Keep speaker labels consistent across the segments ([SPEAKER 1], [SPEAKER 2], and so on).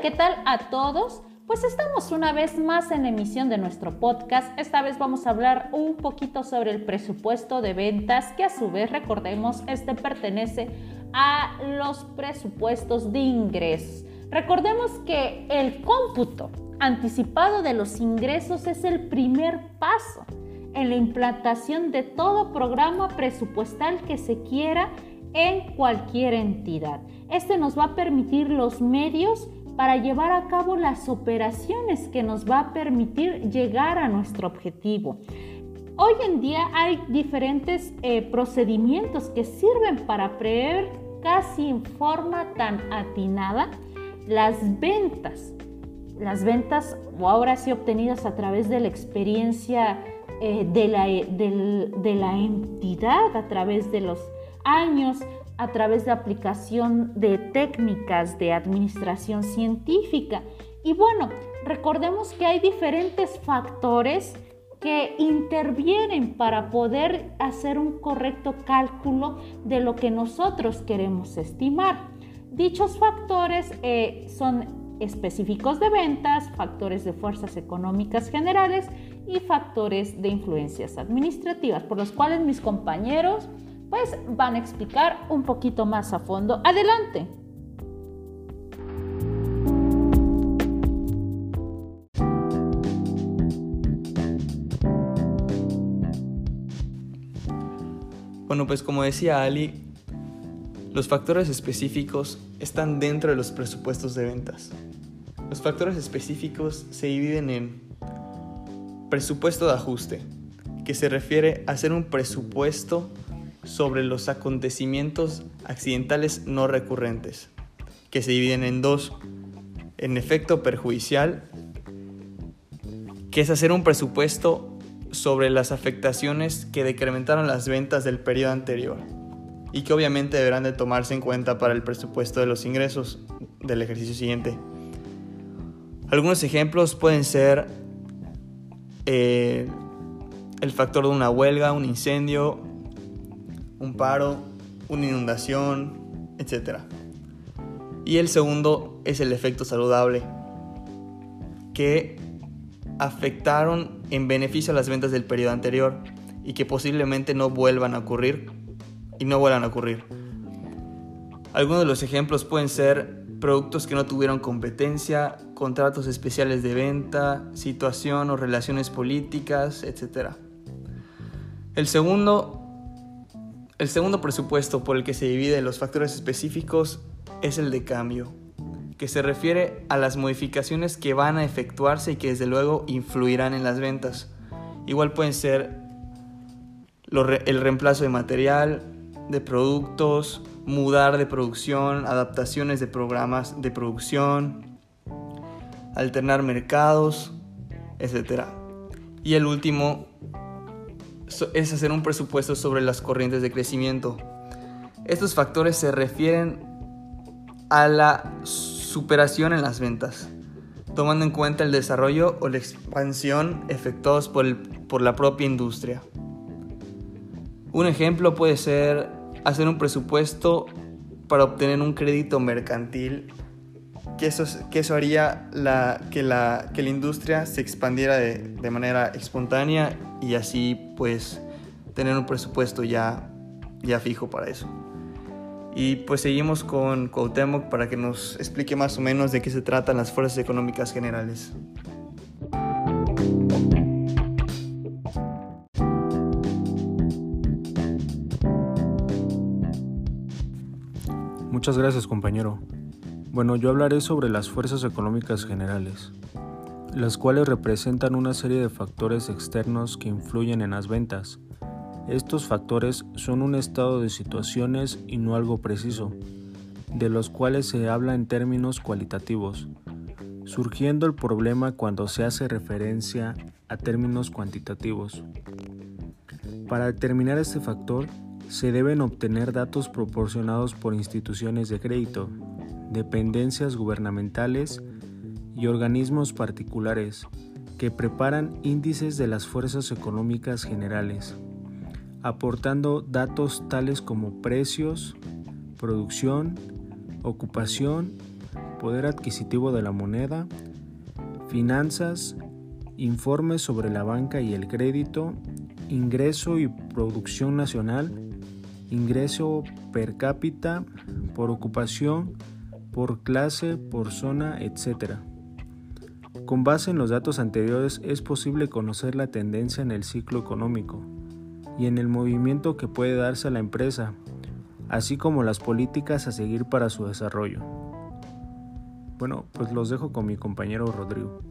[SPEAKER 1] ¿qué tal a todos? Pues estamos una vez más en emisión de nuestro podcast. Esta vez vamos a hablar un poquito sobre el presupuesto de ventas, que a su vez, recordemos, este pertenece a los presupuestos de ingresos. Recordemos que el cómputo anticipado de los ingresos es el primer paso en la implantación de todo programa presupuestal que se quiera en cualquier entidad. Este nos va a permitir los medios para llevar a cabo las operaciones que nos va a permitir llegar a nuestro objetivo. Hoy en día hay diferentes eh, procedimientos que sirven para prever casi en forma tan atinada las ventas. Las ventas ahora sí obtenidas a través de la experiencia eh, de la entidad, a través de los años, a través de aplicación de técnicas de administración científica. Y bueno, recordemos que hay diferentes factores que intervienen para poder hacer un correcto cálculo de lo que nosotros queremos estimar. Dichos factores eh, son específicos de ventas, factores de fuerzas económicas generales y factores de influencias administrativas, por los cuales mis compañeros pues van a explicar un poquito más a fondo. Adelante.
[SPEAKER 2] Bueno, pues como decía Ali, los factores específicos están dentro de los presupuestos de ventas. Los factores específicos se dividen en presupuesto de ajuste, que se refiere a hacer un presupuesto sobre los acontecimientos accidentales no recurrentes, que se dividen en dos, en efecto perjudicial, que es hacer un presupuesto sobre las afectaciones que decrementaron las ventas del periodo anterior y que obviamente deberán de tomarse en cuenta para el presupuesto de los ingresos del ejercicio siguiente. Algunos ejemplos pueden ser eh, el factor de una huelga, un incendio, un paro, una inundación, etc. Y el segundo es el efecto saludable, que afectaron en beneficio a las ventas del periodo anterior y que posiblemente no vuelvan a ocurrir y no vuelvan a ocurrir. Algunos de los ejemplos pueden ser productos que no tuvieron competencia, contratos especiales de venta, situación o relaciones políticas, etc. El segundo el segundo presupuesto por el que se dividen los factores específicos es el de cambio, que se refiere a las modificaciones que van a efectuarse y que desde luego influirán en las ventas. Igual pueden ser el reemplazo de material, de productos, mudar de producción, adaptaciones de programas de producción, alternar mercados, etc. Y el último es hacer un presupuesto sobre las corrientes de crecimiento. Estos factores se refieren a la superación en las ventas, tomando en cuenta el desarrollo o la expansión efectuados por, por la propia industria. Un ejemplo puede ser hacer un presupuesto para obtener un crédito mercantil que eso, que eso haría que, la, que la industria se expandiera de, de, manera espontánea y así pues tener un presupuesto ya, ya fijo para eso. Y pues seguimos con Cuauhtémoc para que nos explique más o menos de qué se tratan las fuerzas económicas generales.
[SPEAKER 3] Muchas gracias compañero. Bueno, yo hablaré sobre las fuerzas económicas generales, las cuales representan una serie de factores externos que influyen en las ventas. Estos factores son un estado de situaciones y no algo preciso, de los cuales se habla en términos cualitativos, surgiendo el problema cuando se hace referencia a términos cuantitativos. Para determinar este factor, se deben obtener datos proporcionados por instituciones de crédito, dependencias gubernamentales y organismos particulares que preparan índices de las fuerzas económicas generales, aportando datos tales como precios, producción, ocupación, poder adquisitivo de la moneda, finanzas, informes sobre la banca y el crédito, ingreso y producción nacional, ingreso per cápita, por ocupación, por clase, por zona, etc. Con base en los datos anteriores es posible conocer la tendencia en el ciclo económico y en el movimiento que puede darse a la empresa, así como las políticas a seguir para su desarrollo. Bueno, pues los dejo con mi compañero Rodrigo.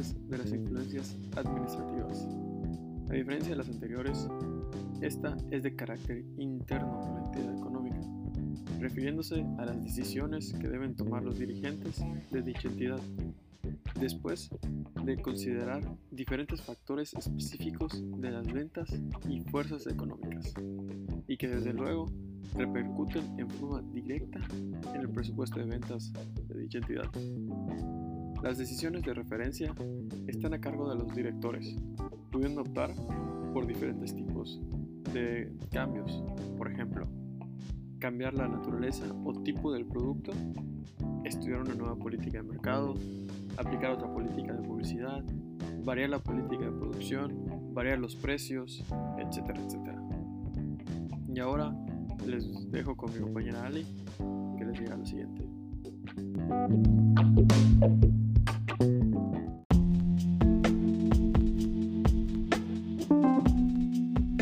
[SPEAKER 4] De las influencias administrativas. A diferencia de las anteriores, esta es de carácter interno de la entidad económica, refiriéndose a las decisiones que deben tomar los dirigentes de dicha entidad, después de considerar diferentes factores específicos de las ventas y fuerzas económicas, y que desde luego repercuten en forma directa en el presupuesto de ventas de dicha entidad. Las decisiones de referencia están a cargo de los directores, pudiendo optar por diferentes tipos de cambios. Por ejemplo, cambiar la naturaleza o tipo del producto, estudiar una nueva política de mercado, aplicar otra política de publicidad, variar la política de producción, variar los precios, etcétera, etcétera. Y ahora les dejo con mi compañera Ali, que les diga lo siguiente.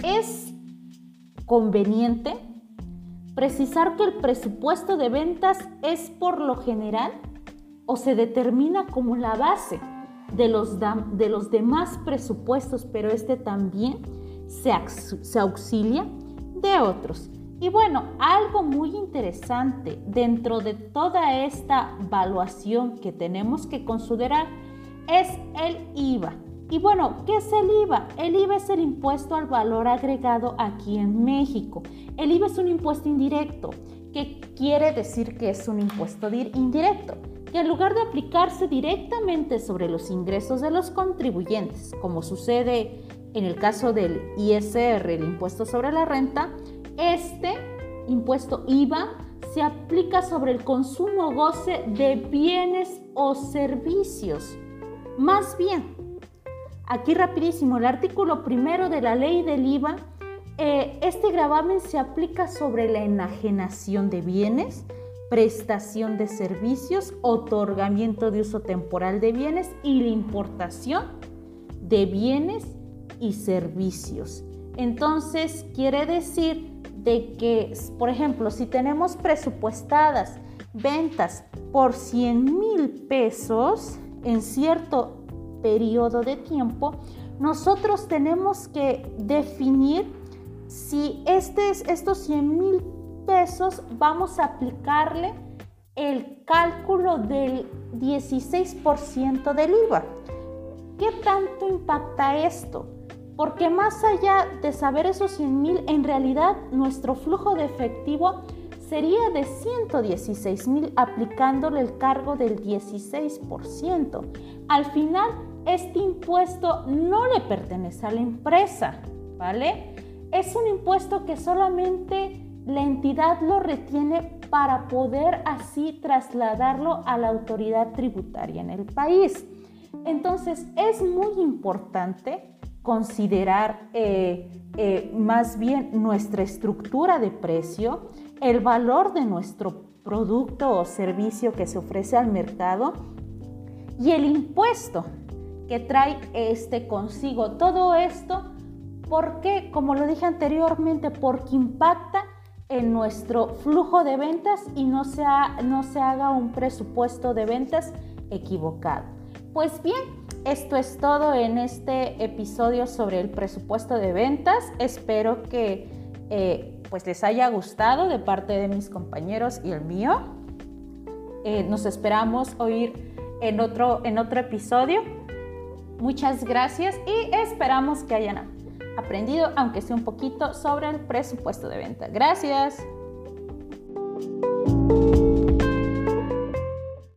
[SPEAKER 1] Es conveniente precisar que el presupuesto de ventas es por lo general o se determina como la base de los, de los demás presupuestos, pero este también se, se auxilia de otros. Y bueno, algo muy interesante dentro de toda esta evaluación que tenemos que considerar es el IVA. Y bueno, ¿qué es el IVA? El IVA es el impuesto al valor agregado aquí en México. El IVA es un impuesto indirecto, que quiere decir que es un impuesto indirecto, que en lugar de aplicarse directamente sobre los ingresos de los contribuyentes, como sucede en el caso del ISR, el impuesto sobre la renta, este impuesto IVA se aplica sobre el consumo goce de bienes o servicios. Más bien, aquí rapidísimo, el artículo primero de la ley del IVA, eh, este gravamen se aplica sobre la enajenación de bienes, prestación de servicios, otorgamiento de uso temporal de bienes y la importación de bienes y servicios. Entonces, quiere decir de que, por ejemplo, si tenemos presupuestadas ventas por 100 mil pesos en cierto periodo de tiempo, nosotros tenemos que definir si este estos 100 mil pesos vamos a aplicarle el cálculo del 16% del IVA. ¿Qué tanto impacta esto? Porque más allá de saber esos 100 mil, en realidad nuestro flujo de efectivo sería de 116 mil aplicándole el cargo del 16%. Al final, este impuesto no le pertenece a la empresa, ¿vale? Es un impuesto que solamente la entidad lo retiene para poder así trasladarlo a la autoridad tributaria en el país. Entonces, es muy importante considerar eh, eh, más bien nuestra estructura de precio, el valor de nuestro producto o servicio que se ofrece al mercado y el impuesto que trae este consigo. Todo esto porque, como lo dije anteriormente, porque impacta en nuestro flujo de ventas y no no se haga un presupuesto de ventas equivocado. Pues bien, esto es todo en este episodio sobre el presupuesto de ventas. Espero que eh, pues les haya gustado de parte de mis compañeros y el mío. Eh, nos esperamos oír en otro, en otro episodio. Muchas gracias y esperamos que hayan aprendido, aunque sea un poquito, sobre el presupuesto de venta. Gracias.